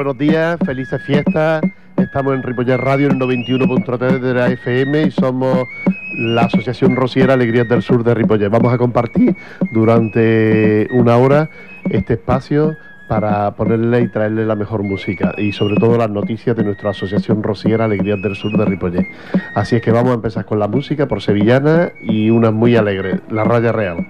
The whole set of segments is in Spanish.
buenos días, felices fiestas. Estamos en Ripollet Radio en el 91.3 de la FM y somos la Asociación Rosiera Alegrías del Sur de Ripollet. Vamos a compartir durante una hora este espacio para ponerle y traerle la mejor música y sobre todo las noticias de nuestra Asociación Rosiera Alegrías del Sur de Ripollet. Así es que vamos a empezar con la música por Sevillana y una muy alegre, La Raya Real.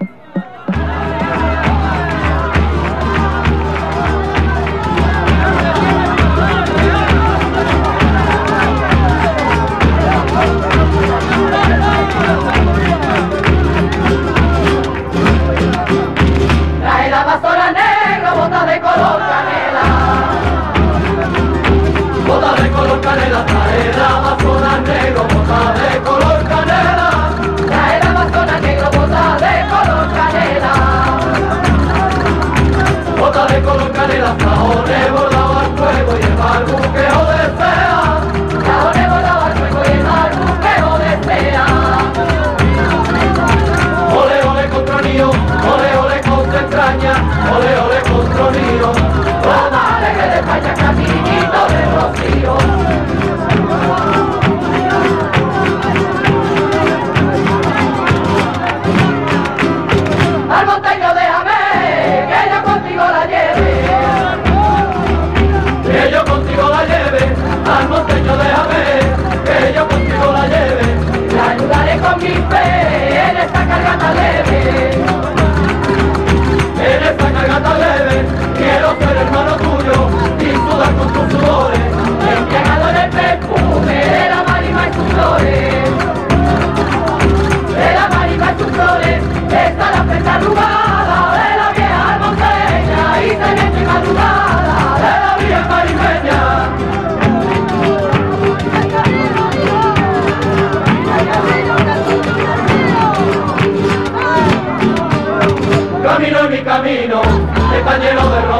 Ha sido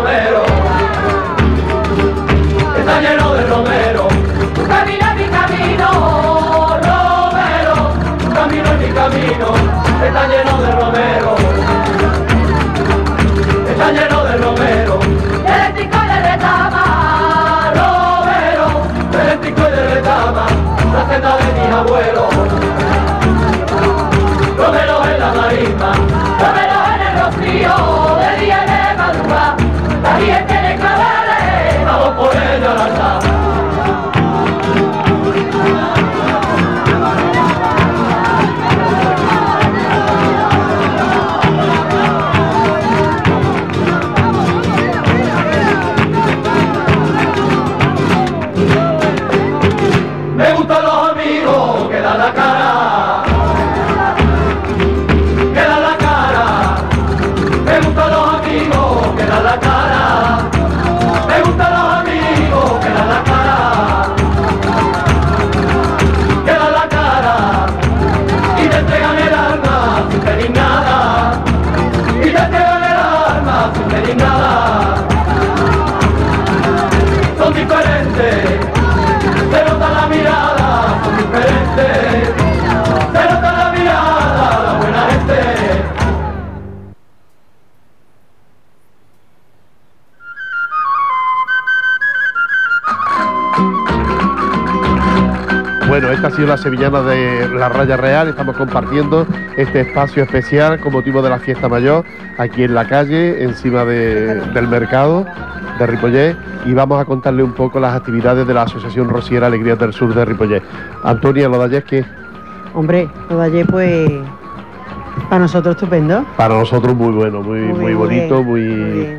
la sevillana de la Raya Real. Estamos compartiendo este espacio especial con motivo de la fiesta mayor aquí en la calle, encima del mercado de Ripollet y vamos a contarle un poco las actividades de la Asociación Rosiera Alegrías del Sur de Ripollet. Antonia, lo de ayer qué? Hombre, lo de ayer pues para nosotros estupendo. Para nosotros muy bueno, muy, muy, bonito, muy,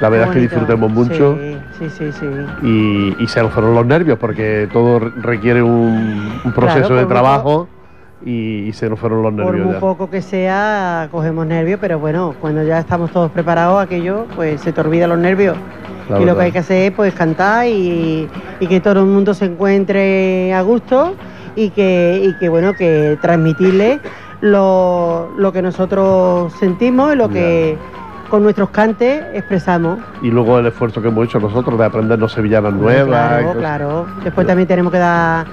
La verdad es que disfrutemos mucho. Sí, sí, sí. Y, se nos fueron los nervios porque todo requiere un, proceso de trabajo y, se nos fueron los nervios. Por muy poco que sea, cogemos nervios, pero bueno, cuando ya estamos todos preparados, aquello, pues se te olvida los nervios. y lo que hay que hacer es pues cantar y, que todo el mundo se encuentre a gusto y que, que bueno, que transmitirle lo, que nosotros sentimos y lo que con nuestros cantes expresamos. Y luego el esfuerzo que hemos hecho nosotros de aprendernos sevillanas nuevas. Claro, claro. Después también tenemos que dar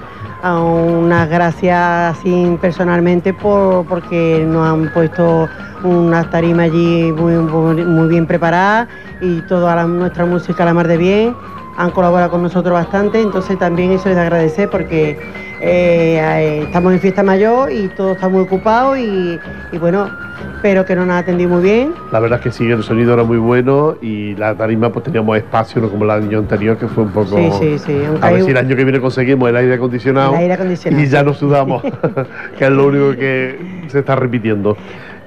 unas gracias así personalmente por, porque nos han puesto una tarima allí muy, muy, bien preparada y toda nuestra música la mar de bien han colaborado con nosotros bastante, entonces también eso es de agradecer porque eh, estamos en fiesta mayor y todo está muy ocupado y, bueno, pero que nos han atendido muy bien. La verdad es que sí, el sonido era muy bueno y la tarima pues teníamos espacio, no como el año anterior que fue un poco... Sí, sí, sí. A ver si el año que viene conseguimos el aire acondicionado, el aire acondicionado y ya nos sudamos, que es lo único que se está repitiendo.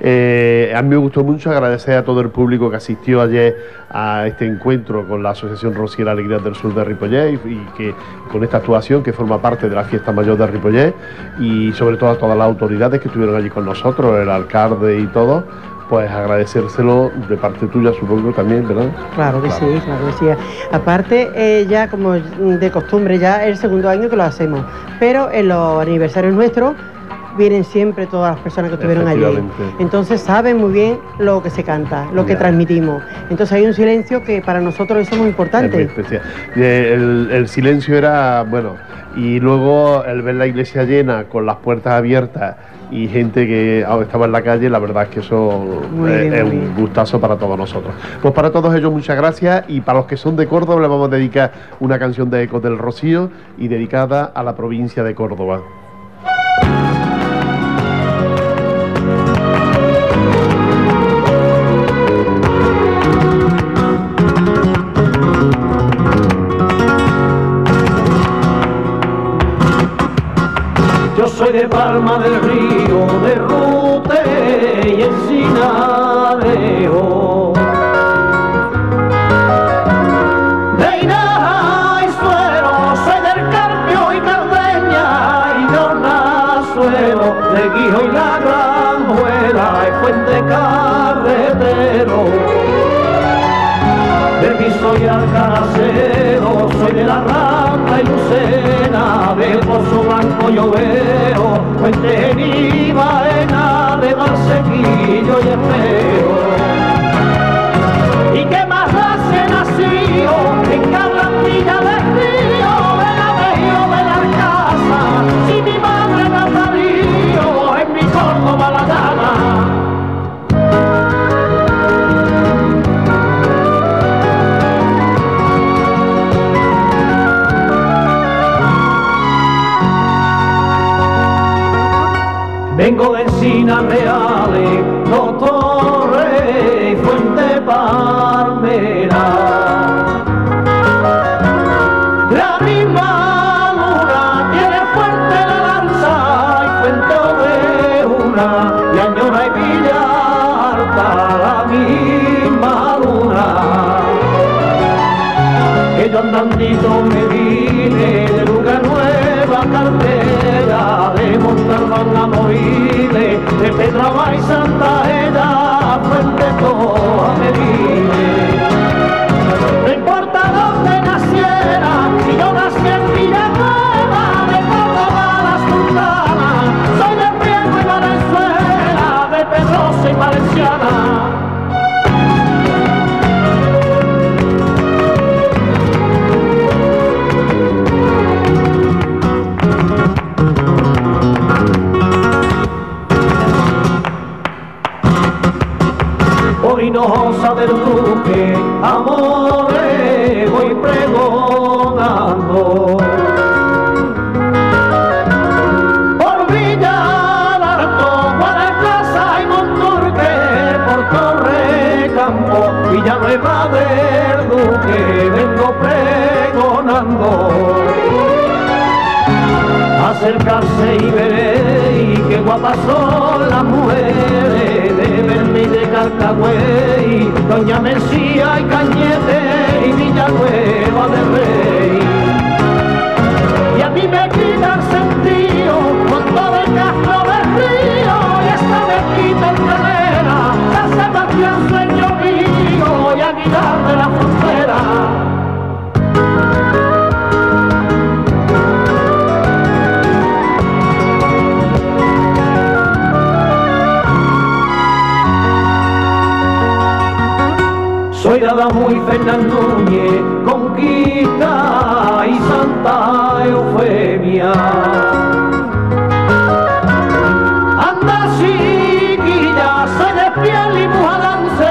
Eh, a mí me gustó mucho agradecer a todo el público que asistió ayer a este encuentro con la Asociación Rociera Alegría del Sur de Ripollet y, que con esta actuación que forma parte de la fiesta mayor de Ripollet y sobre todo a todas las autoridades que estuvieron allí con nosotros, el alcalde y todo pues agradecérselo de parte tuya, supongo también, ¿verdad? Claro que sí, claro que sí. Aparte, eh, ya como de costumbre, ya es el segundo año que lo hacemos, pero en los aniversarios nuestros vienen siempre todas las personas que estuvieron allí. Entonces saben muy bien lo que se canta, lo que transmitimos. Entonces hay un silencio que para nosotros eso es muy importante. especial. El, silencio era, bueno, y luego el ver la iglesia llena con las puertas abiertas y gente que estaba en la calle, la verdad es que eso es, un gustazo para todos nosotros. Pues para todos ellos muchas gracias y para los que son de Córdoba le vamos a dedicar una canción de Eco del Rocío y dedicada a la provincia de Córdoba. De Palma del Río, de Rute y Encinadeo. De Inaja y Suero, soy del Carpio y Cardeña y de Suelo, de Guijo y la Granjuela y Fuente Carretero. De Piso y Alcanacero, soy de la Rata y Lucena, de Pozo Blanco yo veo, Fuente Baena, de Marsequillo y Espero. ¿Y qué más hace nacido en Cabrantilla Reales, no Torre y Fuente Palmera. La misma luna tiene fuerte la lanza y fuente de una, y añora y Villarta, la misma luna. Que yo andandito de Pedraba y Santa Eda, Del Duque, amores voy pregonando. Por Villa Larto, Guadalcaza y Monturque, por Torre Campo, Villanueva del Duque, vengo pregonando acercarse y veréis que guapas son las mujeres de Berni de Carcagüey, Doña Mesía y Cañete y Villanueva del Rey. Y a mí me quita el sentido con todo el castro del río y esta mezquita enterera, San Sebastián sueño mío y Aguilar de la frontera. Fernando Núñez, Conquista y Santa Eufemia. Anda chiquilla, se despía limujadance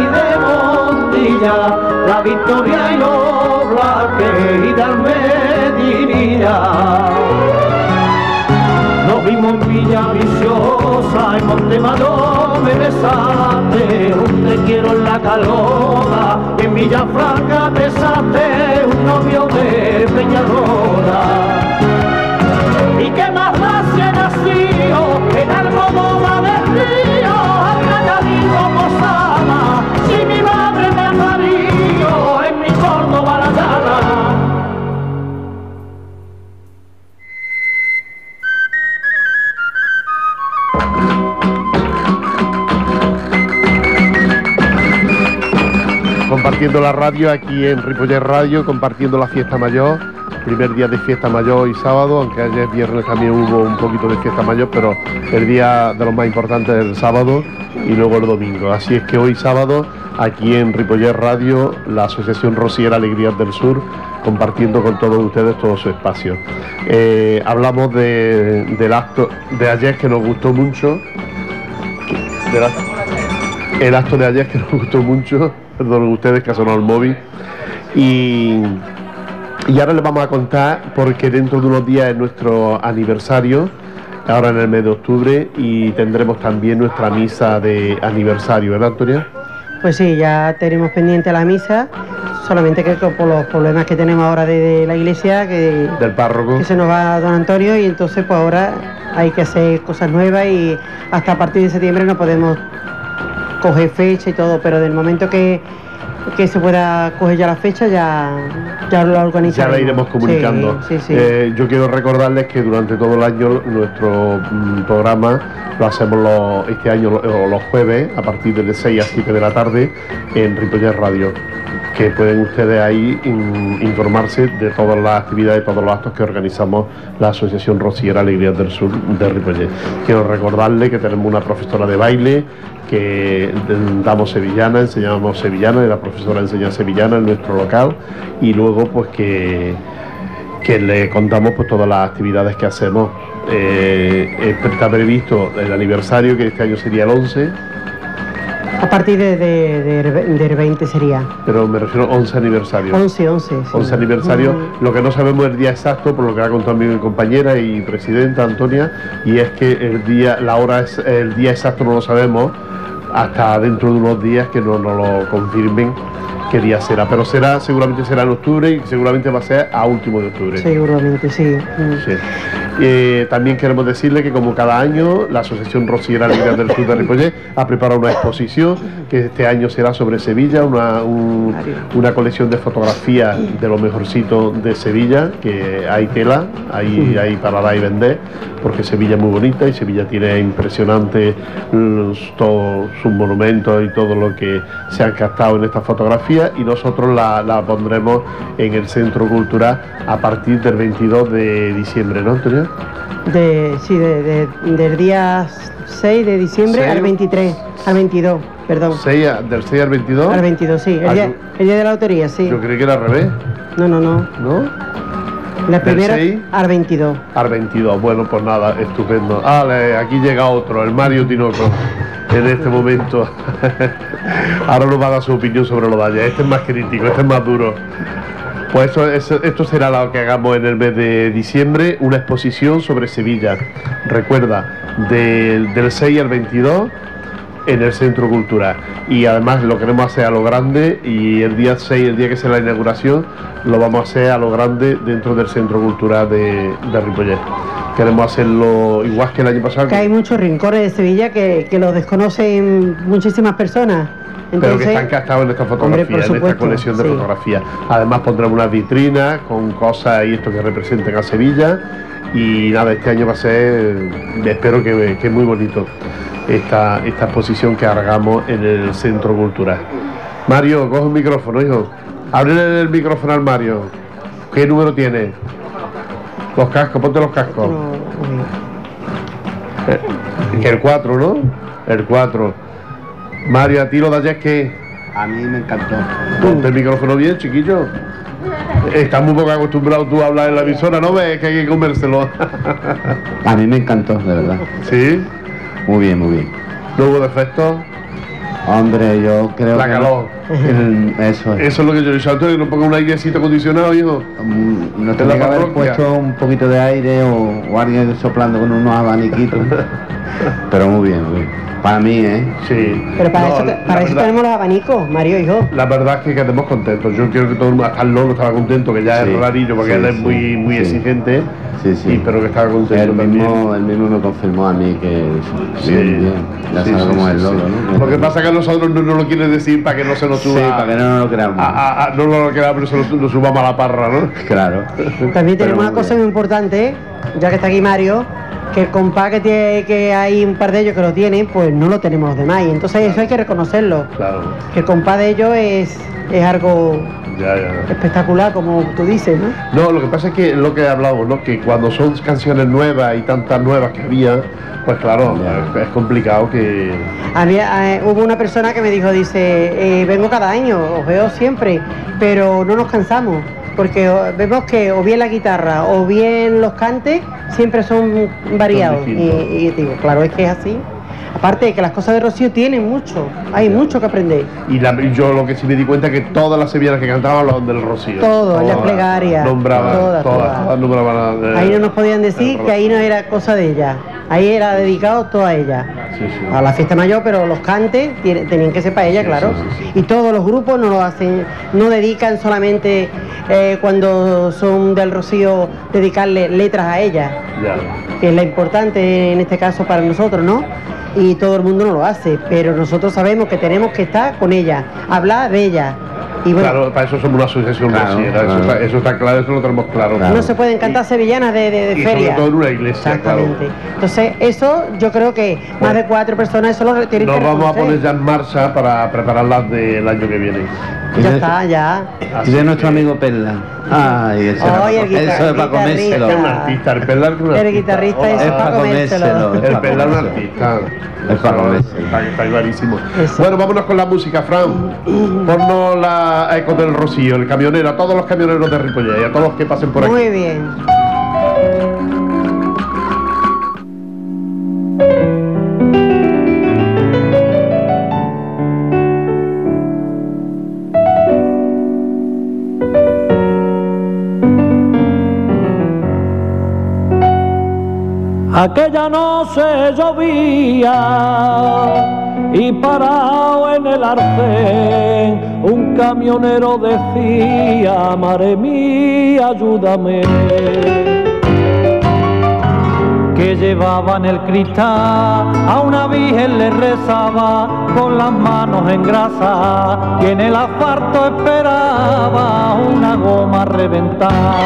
y de Montilla, la victoria y los blaques y darme divinidad en Villa Viciosa, en Montemayor me besaste, un te quiero en la calora, en Villa Franca besaste, un novio de Peñarrola. Compartiendo la radio aquí en Ripollet Radio, compartiendo la fiesta mayor, primer día de fiesta mayor y sábado, aunque ayer viernes también hubo un poquito de fiesta mayor, pero el día de los más importantes es el sábado y luego el domingo. Así es que hoy sábado, aquí en Ripollet Radio, la Asociación Rosiera Alegrías del Sur, compartiendo con todos ustedes todo su espacio. Eh, hablamos de- del acto de ayer que nos gustó mucho. acto- el acto de ayer que nos gustó mucho, perdón ustedes que ha sonado el móvil. Y, y ahora les vamos a contar, porque dentro de unos días es nuestro aniversario, ahora en el mes de octubre, y tendremos también nuestra misa de aniversario, ¿verdad, Antonia? Pues sí, ya tenemos pendiente la misa, solamente que por los problemas que tenemos ahora de, de la iglesia, que, Del párroco. que se nos va don Antonio y entonces pues ahora hay que hacer cosas nuevas y hasta a partir de septiembre no podemos coger fecha y todo, pero del momento que, que se pueda coger ya la fecha ya, ya lo Ya organizaremos. la iremos comunicando. Sí, sí, sí. Eh, yo quiero recordarles que durante todo el año nuestro mm, programa lo hacemos los- este año lo- eh, los jueves a partir de 6 a 7 de la tarde en Ripollet Radio. Que pueden ustedes ahí in- informarse de todas las actividades, todos los actos que organizamos la Asociación Rociera Alegrías del Sur de Ripollet. Quiero recordarles que tenemos una profesora de baile que damos sevillana, enseñamos sevillana y la profesora enseña sevillana en nuestro local y luego pues que, que le contamos pues todas las actividades que hacemos. Eh, está previsto el aniversario que este año sería el 11, A partir de, de- de- del 20 sería. pero me refiero a 11 aniversario. 11, 11. sí. 11 aniversario, lo que no sabemos el día exacto, por lo que ha contado mi compañera y presidenta Antonia, y es que el día, la hora es, el día exacto no lo sabemos hasta dentro de unos días que no nos lo confirmen qué día será, pero será, seguramente será en octubre y seguramente va a ser a último de octubre. Seguramente, sí. Sí. Eh, también queremos decirle que como cada año la Asociación Rosiera Alegrías del Sur de Ripollet ha preparado una exposición que este año será sobre Sevilla, una, un- una colección de fotografías de lo mejorcito de Sevilla, que hay tela, hay, hay para dar y vender, porque Sevilla es muy bonita y Sevilla tiene impresionante todos sus monumentos y todo lo que se han captado en esta fotografía y nosotros la, la pondremos en el Centro Cultural a partir del 22 de diciembre, ¿no, Antonio? De, sí, de- de- del día 6 de diciembre ¿Seis? al 23, al 22, perdón. Seis a- del 6 al 22. Al 22, sí. El, Ah, día, yo- el día de la lotería, sí. Yo creí que era al revés, No, no, no. ¿no? La ¿Del primera al 22. Al 22. Bueno, pues nada, estupendo. Ah, le- aquí llega otro, el Mario Tinoco. En este momento. Ahora nos va a dar su opinión sobre lo de. Este es más crítico, este es más duro. Pues eso, eso- esto será lo que hagamos en el mes de diciembre, una exposición sobre Sevilla. Recuerda, del, del 6 al 22 en el Centro Cultural. Y además lo queremos hacer a lo grande y el día 6, el día que sea la inauguración, lo vamos a hacer a lo grande dentro del Centro Cultural de, de Ripollet. Queremos hacerlo igual que el año pasado, Que hay muchos rincones de Sevilla que, que lo desconocen muchísimas personas. Pero que están captados en esta Hombre, fotografía, en esta colección de sí. fotografías. Además pondremos unas vitrinas con cosas y esto que representen a Sevilla. Y nada, este año va a ser, espero que, que muy bonito esta, esta exposición que hagamos en el Centro Cultural. Mario, coge un micrófono, hijo. Ábrele el micrófono al Mario. ¿Qué número tiene? Los cascos, ponte los cascos. no, uy. Que el 4, ¿no? El 4. Mario, a ti lo de ayer que... A mí me encantó. Ponte el micrófono bien, chiquillo. Estás muy poco acostumbrado tú a hablar en la emisora, ¿no ves que hay que comérselo? A mí me encantó, de verdad. ¿Sí? Muy bien, muy bien. ¿No hubo defectos? Hombre, yo creo La que calor. No, El- eso es. Eso es lo que yo he dicho antes, que no ponga un airecito acondicionado, hijo. Mm, No la que haber puesto un poquito de aire o, o alguien soplando con unos abaniquitos. Pero muy bien, muy bien. Para mí, ¿eh? Sí. Pero para No, eso, la para eso verdad- tenemos los abanicos, Mario, hijo. La verdad es que quedemos contentos. Yo quiero que todo el mundo, hasta el Lolo estaba contento, que ya Sí, es rarillo porque sí, él es sí, muy, muy sí. exigente. Sí, sí. Y pero que estaba contento Él también. mismo, él mismo me confirmó a mí que Sí, bien, bien. Ya sí, sabe sí, cómo sí, es el sí. Lolo, ¿no? Lo que pasa es que nosotros no nos lo quiere decir para que no se nos Sí, suba. para que no nos lo creamos. a- a- a- no nos lo queda, pero se nos, nos subamos a la parra, ¿no? Claro. También Pero tenemos una cosa bien. muy importante, ya que está aquí Mario, que el compás que, tiene, que hay un par de ellos que lo tienen, pues no lo tenemos los demás. Y entonces eso hay que reconocerlo. Claro. Que el compás de ellos es, es algo Ya, ya. espectacular, como tú dices, ¿no? No, lo que pasa es que lo que hablamos, ¿no? Que cuando son canciones nuevas y tantas nuevas que había, pues claro, es complicado que. Había, eh, hubo una persona que me dijo, dice, eh, vengo cada año, os veo siempre, pero no nos cansamos, porque vemos que o bien la guitarra o bien los cantes siempre son variados. y, digo, claro, es que es así. Aparte de que las cosas de Rocío tienen mucho, hay mucho que aprender. Y la- yo lo que sí me di cuenta es que todas las sevillanas que cantaban los del Rocío. Todo, las plegarias, Nombraban, todas, todas, todas. todas nombraban. eh, Ahí no nos podían decir que ahí no era cosa de ella, ahí era dedicado todo a ella. Sí, sí. a la fiesta mayor, pero los cantes tenían que ser para ella, Sí, claro. Y todos los grupos no lo hacen, no dedican solamente eh, cuando son del Rocío dedicarle letras a ella, que es la importante en este caso para nosotros, ¿no? Y todo el mundo no lo hace, pero nosotros sabemos que tenemos que estar con ella, hablar de ella. Y bueno, Claro, para eso somos una asociación Claro, eso, claro. está, eso está claro, eso lo tenemos claro. Claro. no se pueden cantar sevillanas de, de, de y feria. sobre todo en una iglesia, Exactamente. Entonces, eso yo creo que más de cuatro personas eso lo tienen Nos que vamos a poner ya en marcha para prepararlas del año que viene. Ya está, ya. Y de nuestro amigo Perla. Ay, eso, Ay, era el eso es para comérselo. Es un artista, el es un El artista. guitarrista ese Es para comérselo. es El Pelar es un artista. Es para comérselo. Está, clarísimo. Eso. Bueno, vámonos con la música, Fran. Ponnos la eco del Rocío, el camionero, a todos los camioneros de Ripollet y a todos los que pasen por aquí. Muy bien. Aquella noche llovía y parado en el arcén, un camionero decía, madre ayúdame. Que llevaba en el cristal, a una virgen le rezaba con las manos en grasa, y en el asfalto esperaba una goma reventada.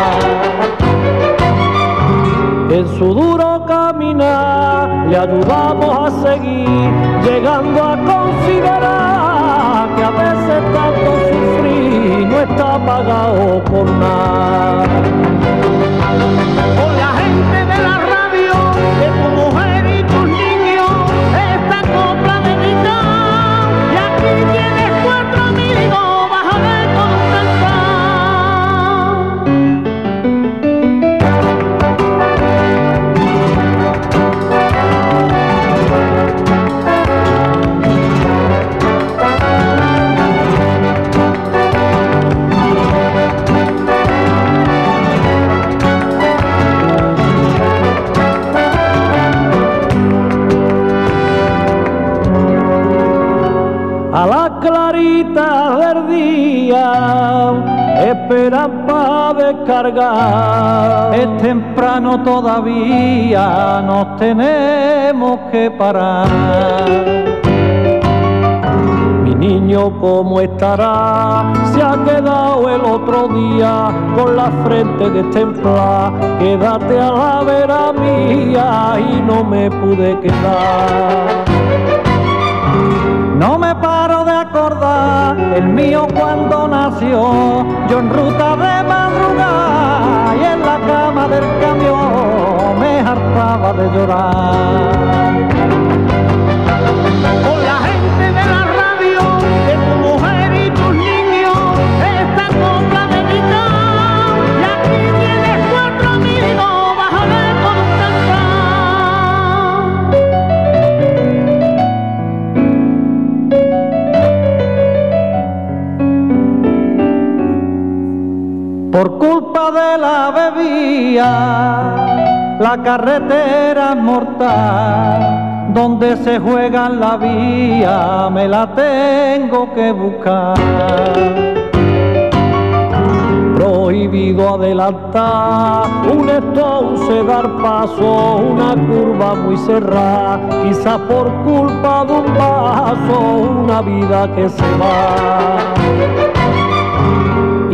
En su duro caminar le ayudamos a seguir, llegando a considerar que a veces tanto sufrir no está pagado por nada. Es temprano todavía, nos tenemos que parar. Mi niño, ¿cómo estará? Se ha quedado el otro día con la frente destemplada. Quédate a la vera mía y no me pude quedar. No me paro de acordar el mío cuando nació, yo en ruta de madrugada y en la cama del camión me hartaba de llorar. Con la gente de la radio, de tu mujer y tus niños, esta copla de guitarra, y aquí tienes cuatro amigos bajo la constante. Por la carretera mortal, donde se juega la vía, me la tengo que buscar prohibido adelantar, un entonces dar paso, una curva muy cerrada, quizá por culpa de un vaso, una vida que se va.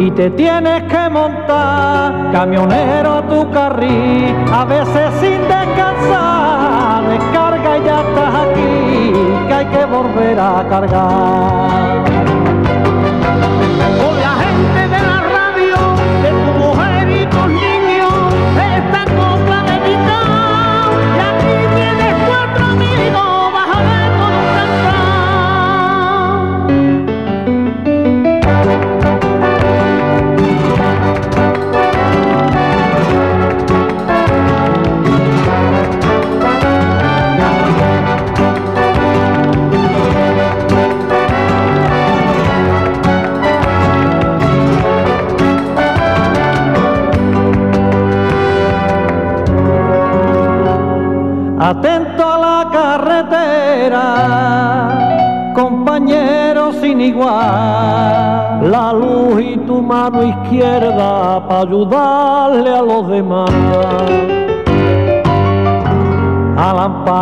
Y te tienes que montar, camionero tu carril, a veces sin descansar, descarga y ya estás aquí, que hay que volver a cargar.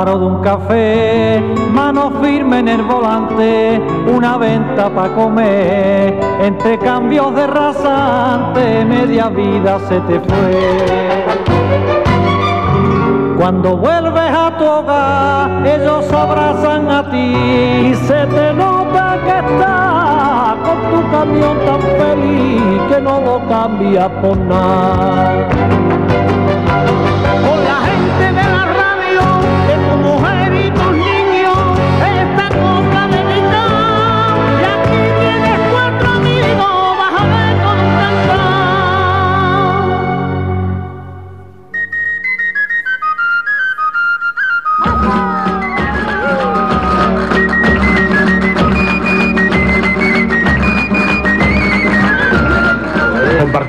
Al amparo de un café, mano firme en el volante, una venta para comer, entre cambios de rasante, media vida se te fue. Cuando vuelves a tu hogar, ellos abrazan a ti y se te nota que estás con tu camión tan feliz que no lo cambias por nada.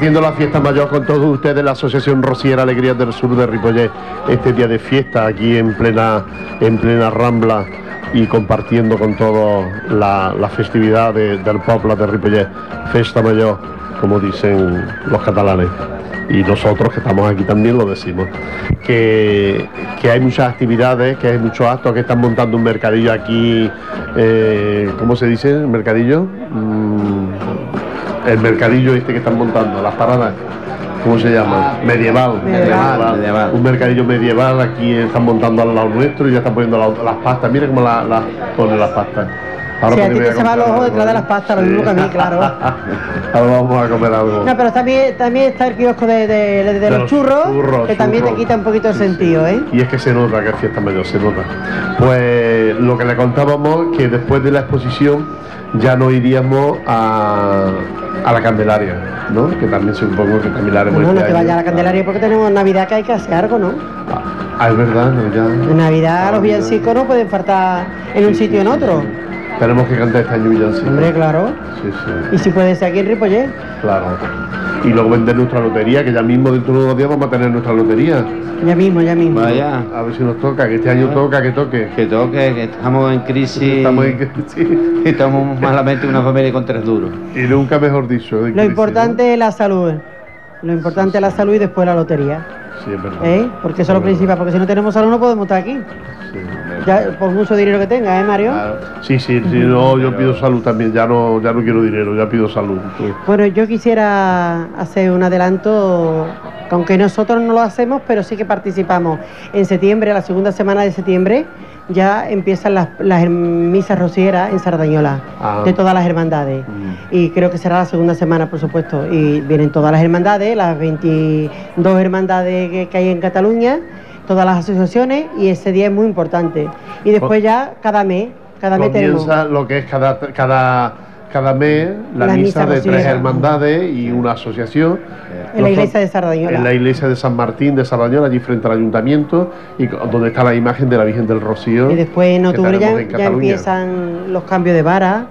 Compartiendo la fiesta mayor con todos ustedes, la Asociación Rociera Alegrías del Sur de Ripollet, este día de fiesta aquí en plena, en plena Rambla y compartiendo con todos la, festividad de- del pueblo de Ripollet, Festa Mayor, como dicen los catalanes. Y nosotros que estamos aquí también lo decimos. Que, que hay muchas actividades, que hay muchos actos, que están montando un mercadillo aquí, eh, ¿cómo se dice? ¿El mercadillo? Mm, el mercadillo este que están montando, las paradas, ¿cómo se llama? medieval, Medieval, medieval. Un mercadillo medieval, aquí están montando al lado nuestro y ya están poniendo la- las pastas, mira cómo las la, ponen las pastas. Si a porque ti te se va el ojo detrás de las pastas, lo mismo que a mí, claro. Ahora vamos a comer algo. No, pero también, también está el kiosco de, de- de- de los, los churros, churros, que también te quita un poquito el sentido, ¿eh? Y es que se nota que es fiesta mayor, se nota. Pues lo que le contábamos, que después de la exposición ya no iríamos a, a la Candelaria, ¿no? Que también supongo que la haremos No, no este te vayas a la Candelaria porque tenemos Navidad que hay que hacer algo, ¿no? Ah, es verdad, no, ya. En Navidad los villancicos no pueden faltar en un sitio o en otro. Tenemos que cantar este año villancico. Hombre, claro. Sí, sí, Y si puede ser aquí en Ripollet. claro. Y luego vender nuestra lotería, que ya mismo dentro de unos días vamos a tener nuestra lotería. Ya mismo, ya mismo. Vaya, A ver si nos toca, que este año toca, que toque. que toque, que estamos en crisis. Estamos en- sí. Estamos malamente una familia con tres duros. Y nunca mejor dicho. Lo crisis, importante es la salud. Lo importante es la salud y después la lotería. Sí, es verdad. ¿Eh? Porque eso es lo principal. Porque si no tenemos salud no podemos estar aquí. Sí. Ya, por mucho dinero que tenga, ¿eh, Mario? Claro. Sí, sí, sí, no, yo pido salud también, ya no, ya no quiero dinero, ya pido salud. Bueno, yo quisiera hacer un adelanto, que aunque nosotros no lo hacemos, pero sí que participamos. En septiembre, la segunda semana de septiembre, ya empiezan las, las misas rocieras en Sardañola, Ah. de todas las hermandades. Mm. Y creo que será la segunda semana, por supuesto. Y vienen todas las hermandades, las 22 hermandades que, que hay en Cataluña, todas las asociaciones, y ese día es muy importante. Y después ya cada mes, cada mes tenemos. Comienza lo que es cada, cada, cada mes la, La misa, misa de tres hermandades y una asociación. En la iglesia de Sardañola. En la iglesia de San Martín de Sardañola, allí frente al ayuntamiento, y donde está la imagen de la Virgen del Rocío. Y después en octubre ya, en ya empiezan los cambios de vara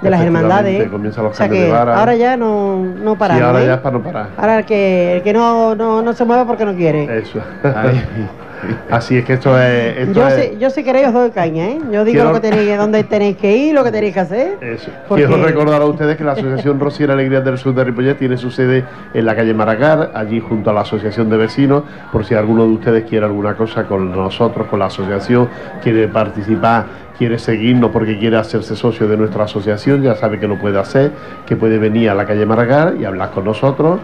de las hermandades. Comienzan los o sea cambios que de vara. ahora ya no, no paramos. Sí, ahora ¿eh? ya es para no parar. Ahora el que, el que no, no, no se mueve porque no quiere. Eso. Así es que esto es. Esto Yo, es- si, yo si queréis os doy caña, ¿eh? Yo digo Quiero- lo que tenéis, dónde tenéis que ir, lo que tenéis que hacer. Eso. Porque- Quiero recordar a ustedes que la Asociación Rociera Alegrías del Sur de Ripollet tiene su sede en la calle Maracar, allí junto a la Asociación de Vecinos, por si alguno de ustedes quiere alguna cosa con nosotros, con la asociación, quiere participar, quiere seguirnos porque quiere hacerse socio de nuestra asociación, ya sabe que lo puede hacer, que puede venir a la calle Maracar y hablar con nosotros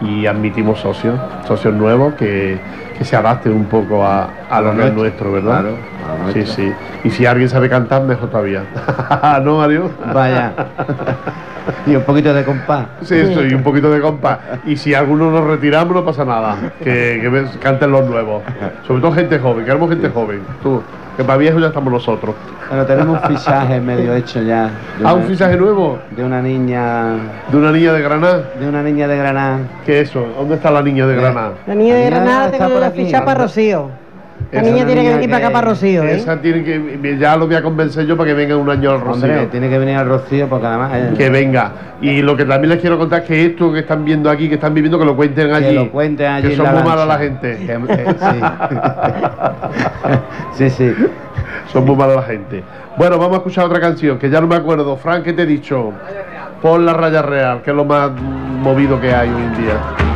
y admitimos socios, socios nuevos que, que se adapten un poco a, a lo que es nuestro, ¿verdad? Claro, a Sí, sí. Y si alguien sabe cantar, mejor todavía. ¿No, Mario? Vaya. y un poquito de compás. Sí, eso, y un poquito de compás. Y si alguno nos retiramos, no pasa nada. Que, que canten los nuevos. Sobre todo gente joven, queremos gente joven. Tú, que para viejos ya estamos nosotros. Bueno, tenemos un fichaje medio hecho ya. Ah, un fichaje nuevo De una niña. de una niña de Granada. De una niña de Granada. ¿Qué es eso? ¿Dónde está la niña de Eh, Granada? La niña de Granada tengo aquí, ficha para. Rocío. La niña tiene que venir para acá para Rocío, ¿eh? Esa tiene que. Ya lo voy a convencer yo para que venga un año al Rocío. Hombre, tiene que venir al Rocío porque además. eh, Que venga. Y lo que también les quiero contar es que esto que están viendo aquí, que están viviendo, que lo cuenten allí. Que lo cuenten allí. Que son muy malas la gente. Que- eh, sí. sí, sí. Son muy mala la gente. Bueno, vamos a escuchar otra canción, que ya no me acuerdo. Frank, ¿qué te he dicho? Pon la raya real, que es lo más movido que hay hoy en día.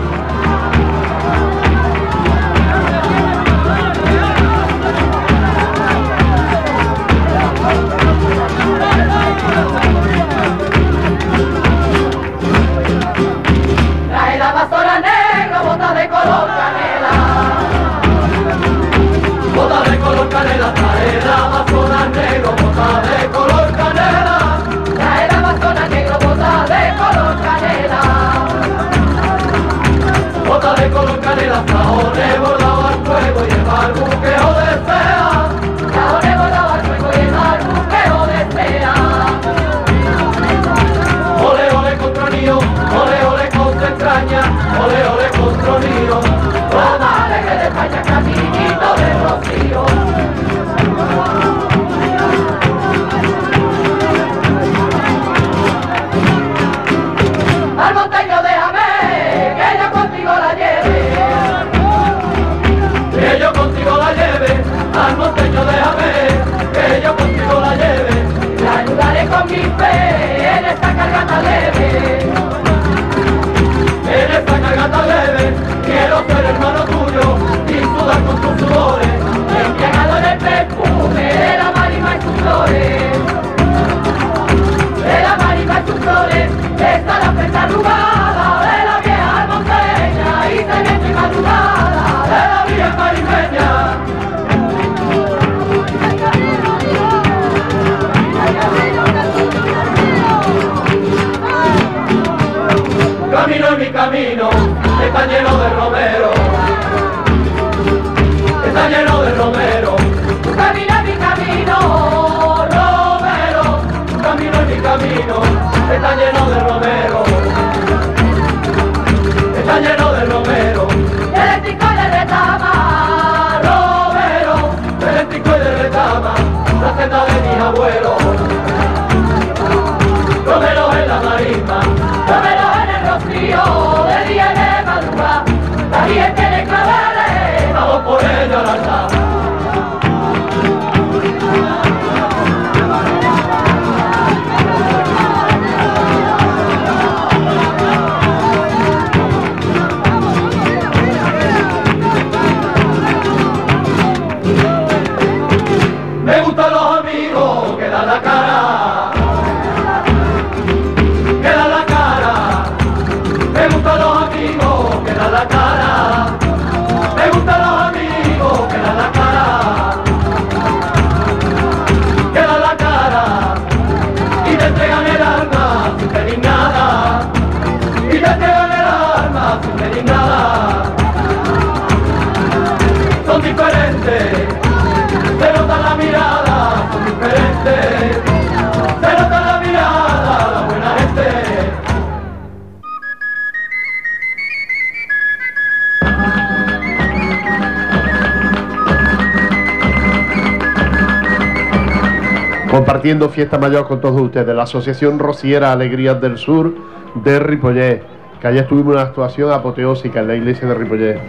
Compartiendo fiesta mayor con todos ustedes. La Asociación Rociera Alegrías del Sur de Ripollet, que ayer tuvimos una actuación apoteósica en la iglesia de Ripollet,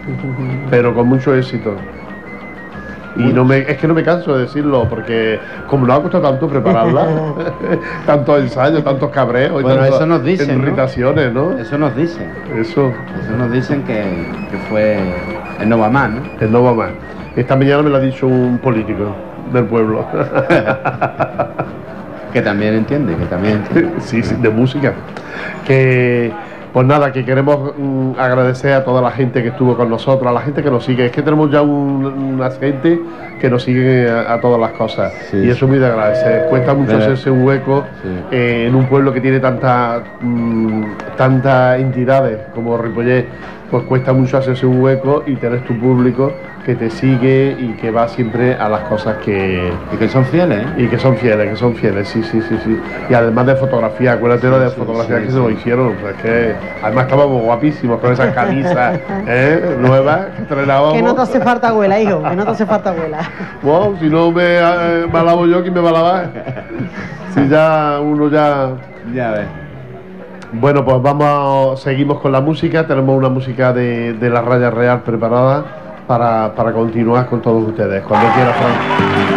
pero con mucho éxito. Y no me, es que no me canso de decirlo, porque como nos ha costado tanto prepararla, tantos ensayos, tantos cabreos, y Bueno, tantas eso nos dicen, irritaciones, ¿no? Eso nos dicen. Eso, Eso nos dicen que, que fue el no va más, ¿no? el no va más. Esta mañana me lo ha dicho un político del pueblo. Que también entiende, que también entiende. sí, sí, de música. Que, pues nada, que queremos mm, agradecer a toda la gente que estuvo con nosotros, a la gente que nos sigue. Es que tenemos ya un- una gente que nos sigue a, a todas las cosas. Sí, y eso es muy de agradecer. Cuesta mucho Verdad. hacerse un hueco Sí. eh, en un pueblo que tiene tantas mm, tantas entidades como Ripollet. Pues cuesta mucho hacerse un hueco y tener tu público que te sigue y que va siempre a las cosas que, Y que son fieles, ¿eh? y que son fieles, que son fieles, sí, sí, sí, sí. Y además de fotografía, acuérdate de sí, fotografías sí, que se sí. hicieron, pues que además estábamos guapísimos con esas camisas ¿eh? nuevas que estrenábamos. Que no te hace falta abuela, hijo, que no te hace falta abuela. Wow, si no me, eh, me yo, ¿quién me va a lavar? Si ya uno ya... Ya ves. Bueno, pues vamos, seguimos con la música, tenemos una música de, de la raya real preparada para, para continuar con todos ustedes. Cuando quiera, Fran.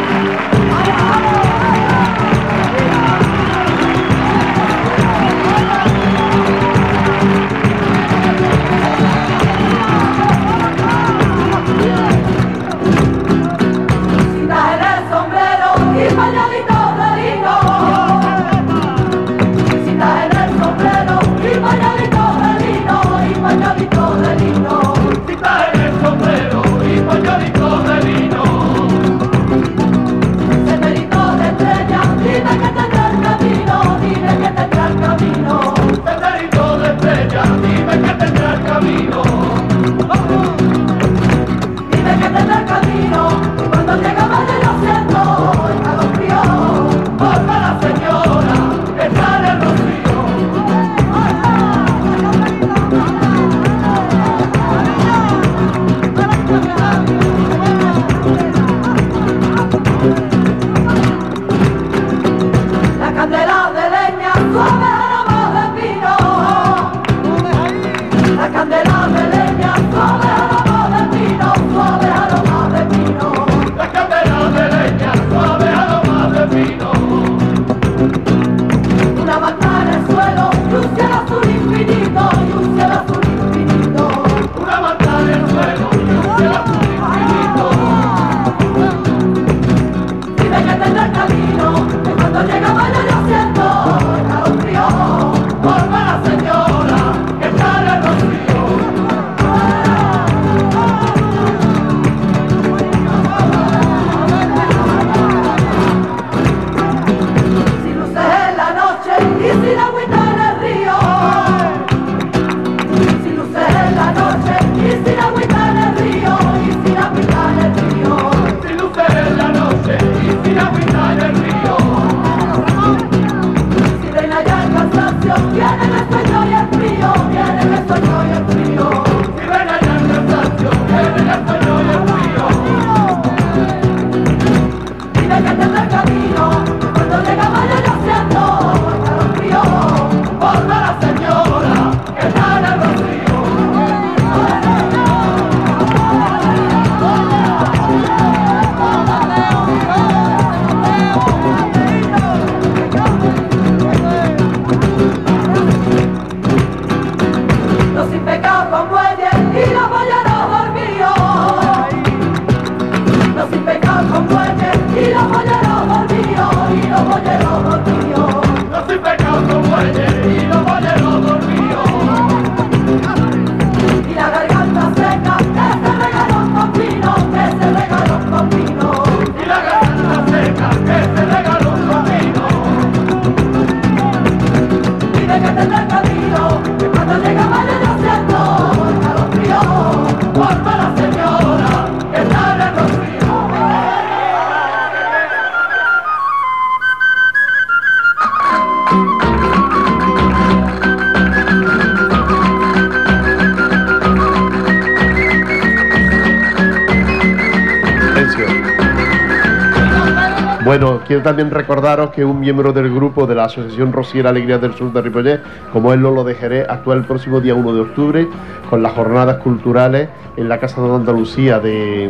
También recordaros que un miembro del grupo de la Asociación Rosiera Alegrías del Sur de Ripollet, como es Lolo de Jerez, actúa el próximo día 1 de octubre con las jornadas culturales en la Casa de Andalucía de,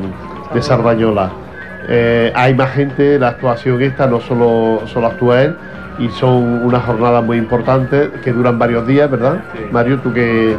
de Sardañola. Eh, hay más gente, la actuación esta no solo, solo actúa él, y son unas jornadas muy importantes que duran varios días, ¿verdad? Mario, tú que...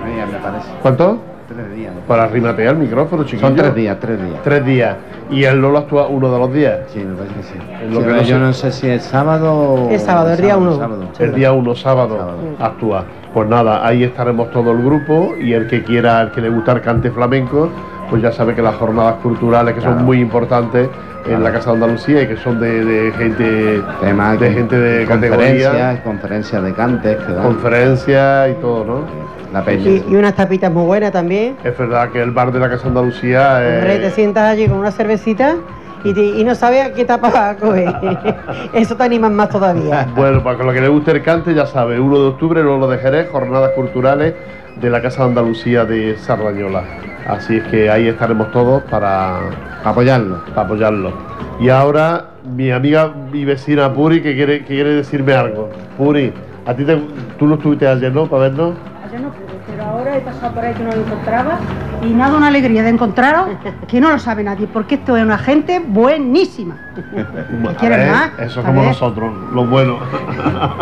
¿Cuánto? Tres días. Para rimatear el micrófono, chiquillo. Son tres días, tres días. Tres días. Y el Lolo actúa uno de los días. Sí, me parece que sí. Es lo Sí, que no yo sé. no sé si es sábado o... Es sábado, el día uno. sábado. El día 1 sábado, Sábado. actúa. Pues nada, ahí estaremos todo el grupo y el que quiera, el que le gusta el cante flamenco, pues ya sabe que las jornadas culturales que son muy importantes en la Casa de Andalucía y que son de, de gente Tema de gente de conferencias, categoría, conferencias de cantes que dan. conferencias y todo, ¿no? La peña. Y, y unas tapitas muy buenas también. Es verdad que el bar de la Casa de Andalucía eh, Hombre, te sientas allí con una cervecita y, te- y no sabes a qué tapa vas a coger. Eso te animas más todavía. Bueno, para lo que le guste el cante, ya sabe, 1 de octubre, Lolo de Jerez, jornadas culturales de la Casa de Andalucía de Sardañola. Así es que ahí estaremos todos para, Apoyarlo. para apoyarlo. Y ahora mi amiga y vecina Puri que quiere, que quiere decirme algo. Puri, a ti te- tú no estuviste ayer, ¿no? Para vernos. Ayer no pude, pero ahora he pasado por ahí que no lo encontraba y nada, una alegría de encontraros que no lo sabe nadie, porque esto es una gente buenísima. Quieres ver, más? Eso A como ver. nosotros, lo bueno.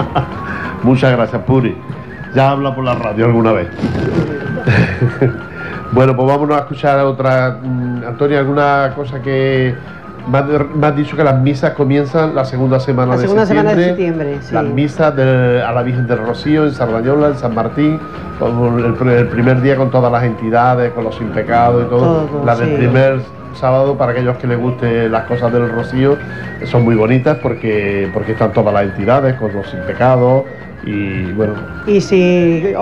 Muchas gracias, Puri. Ya habla por la radio alguna vez. bueno, pues vámonos a escuchar otra. mm, Antonio, ¿alguna cosa que me has dicho que las misas comienzan la segunda semana La de segunda semana septiembre? de septiembre, sí. Las misas de- a la Virgen del Rocío en Sardañola, en San Martín, el, pr- el primer día con todas las entidades, con los sin pecado y todo. Todo, la del sí. primer sábado, para aquellos que les guste las cosas del Rocío, son muy bonitas porque, porque están todas las entidades con los sin pecado y bueno, Y si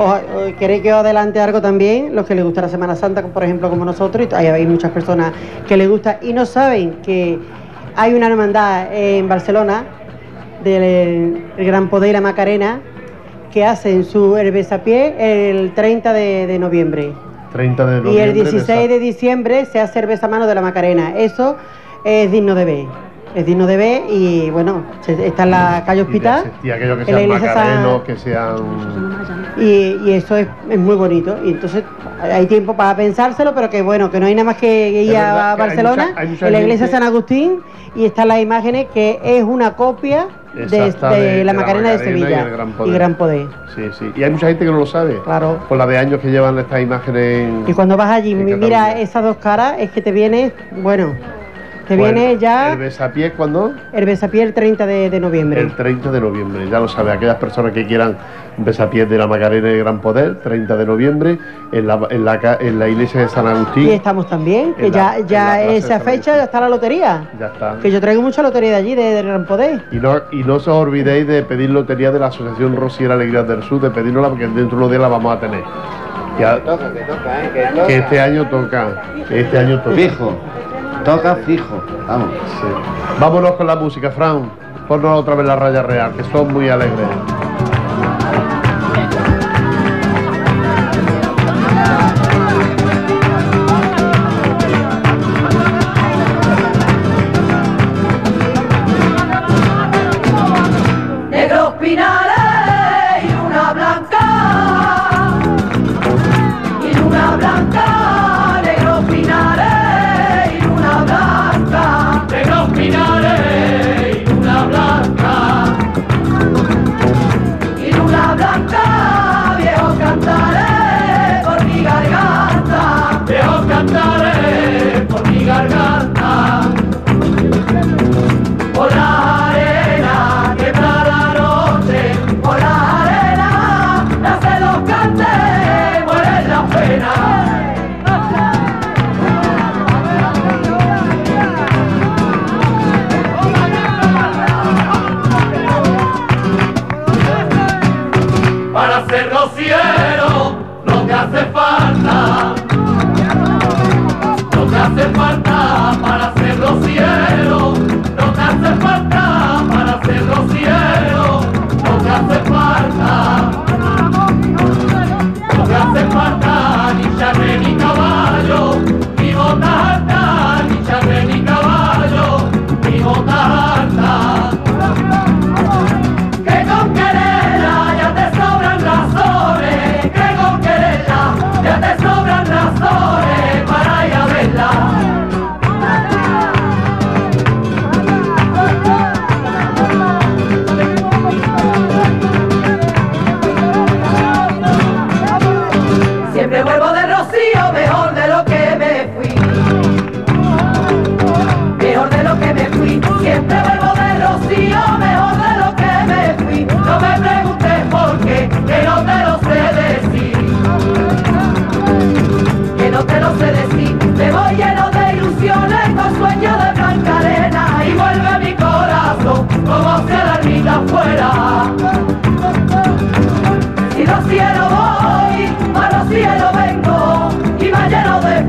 queréis que os adelante algo también, los que les gusta la Semana Santa, por ejemplo, como nosotros, y hay, muchas personas que les gusta y no saben que hay una hermandad en Barcelona del el Gran Poder y la Macarena que hacen su el besapié el 30 de, de noviembre. 30 de Y noviembre. el 16 de diciembre se hace el besamano de la Macarena. Eso es digno de ver. Es digno de ver y bueno, está en la calle y Hospital. a aquellos que sean macarenos, que sean... Y, y eso es, es muy bonito. Y entonces hay tiempo para pensárselo, pero que bueno, que no hay nada más que ir Es a hay Barcelona, mucha- hay mucha en la iglesia gente- San Agustín, y están las imágenes que es una copia de, Exacta de de- la de la Macarena de y Sevilla el Gran Poder. y Gran Poder. Sí, sí. Y hay mucha gente que no lo sabe. Claro. Por la de años que llevan estas imágenes en... Y cuando vas allí, mira esas dos caras, es que te viene, bueno, Bueno, viene ya ¿El besapié cuándo? el besapié el 30 de, de noviembre. El 30 de noviembre, ya lo sabe, aquellas personas que quieran besapiés de la Macarena y Gran Poder, 30 de noviembre, en la, en la, en la iglesia de San Agustín. Y estamos también, que ya, la ya de esa fecha ya está la lotería. Ya está. Que yo traigo mucha lotería de allí, de, de Gran Poder. Y no, y no os olvidéis de pedir lotería de la Asociación Rosiera Alegrías del Sur, de pedirnosla porque dentro de unos días la vamos a tener. Ya- que este año toca, que este año toca. Fijo. Toca fijo. Vamos. Sí. Vámonos con la música, Fran. Ponnos otra vez la raya real, que son muy alegres.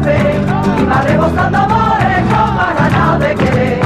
fe y va rebosando amores como a nada de querer.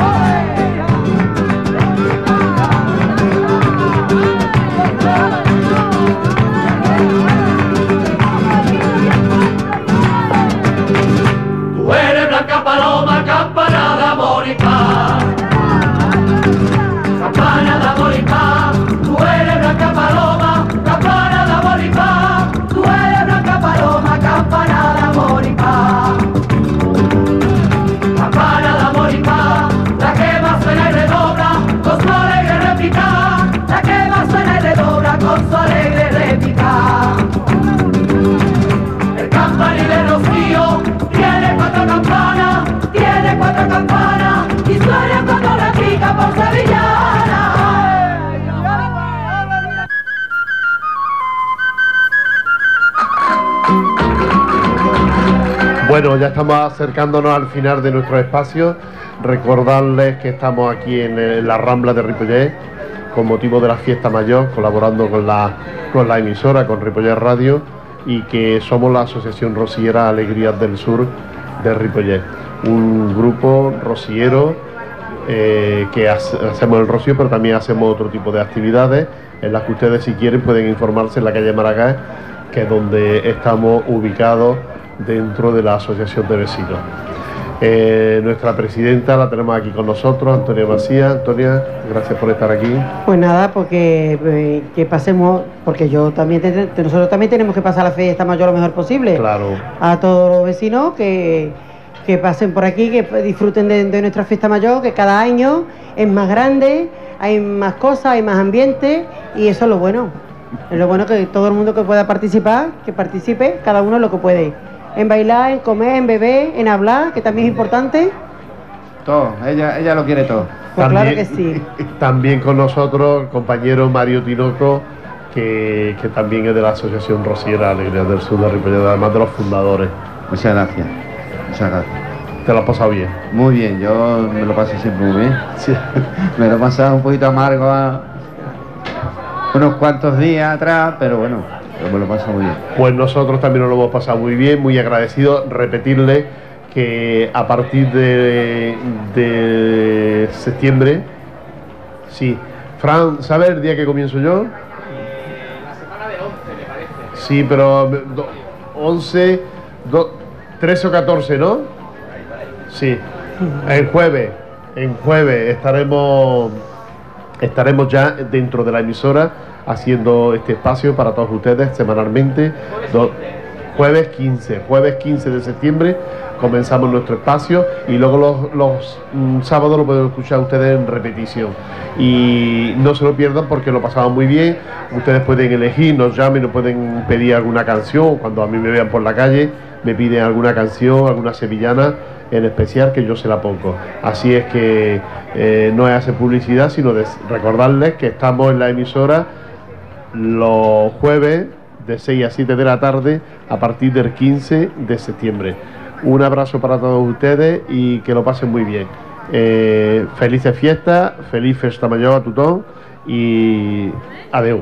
Ya estamos acercándonos al final de nuestro espacio. Recordarles que estamos aquí en, la Rambla de Ripollet con motivo de la fiesta mayor, colaborando con la, con la emisora, con Ripollet Radio, y que somos la Asociación Rociera Alegrías del Sur de Ripollet. Un grupo rociero eh, que hacemos el rocío, pero también hacemos otro tipo de actividades en las que ustedes si quieren pueden informarse en la calle Maracay, que es donde estamos ubicados dentro de la Asociación de Vecinos. Eh, nuestra presidenta la tenemos aquí con nosotros, Antonia Macías. Antonia, gracias por estar aquí. Pues nada, porque eh, que pasemos, porque yo también nosotros también tenemos que pasar la fiesta mayor lo mejor posible. Claro. A todos los vecinos que, que pasen por aquí, que disfruten de, de, nuestra fiesta mayor, que cada año es más grande, hay más cosas, hay más ambiente y eso es lo bueno. Es lo bueno que todo el mundo que pueda participar, que participe, cada uno lo que puede en bailar, en comer, en beber, en hablar, que también es importante. Todo, ella, ella lo quiere todo. Pues claro que sí. También con nosotros el compañero Mario Tinoco, que, también es de la Asociación Rosiera Alegría del Sur de Ripollet, además de los fundadores. Muchas gracias. Muchas gracias. ¿Te lo has pasado bien? Muy bien, yo me lo paso siempre muy bien. me lo he pasado un poquito amargo a unos cuantos días atrás, pero bueno, me lo paso muy bien. Pues nosotros también nos lo hemos pasado muy bien, muy agradecido. Repetirle que a partir de, de septiembre, sí. Fran, ¿sabes el día que comienzo yo? La semana de 11, me parece. Sí, pero 11, 13 o 14, ¿no? Sí. El jueves, en jueves estaremos estaremos ya dentro de la emisora haciendo este espacio para todos ustedes semanalmente. jueves 15, jueves 15 de septiembre comenzamos nuestro espacio y luego los, mm, sábados lo pueden escuchar ustedes en repetición. Y no se lo pierdan porque lo pasamos muy bien. Ustedes pueden elegir, nos llamen, nos pueden pedir alguna canción. Cuando a mí me vean por la calle, me piden alguna canción, alguna sevillana en especial que yo se la pongo. Así es que eh, no es hacer publicidad, sino de recordarles que estamos en la emisora los jueves de 6 a 7 de la tarde a partir del 15 de septiembre. Un abrazo para todos ustedes y que lo pasen muy bien. Eh, felices fiestas, feliz fiesta mayor a tutón y adiós.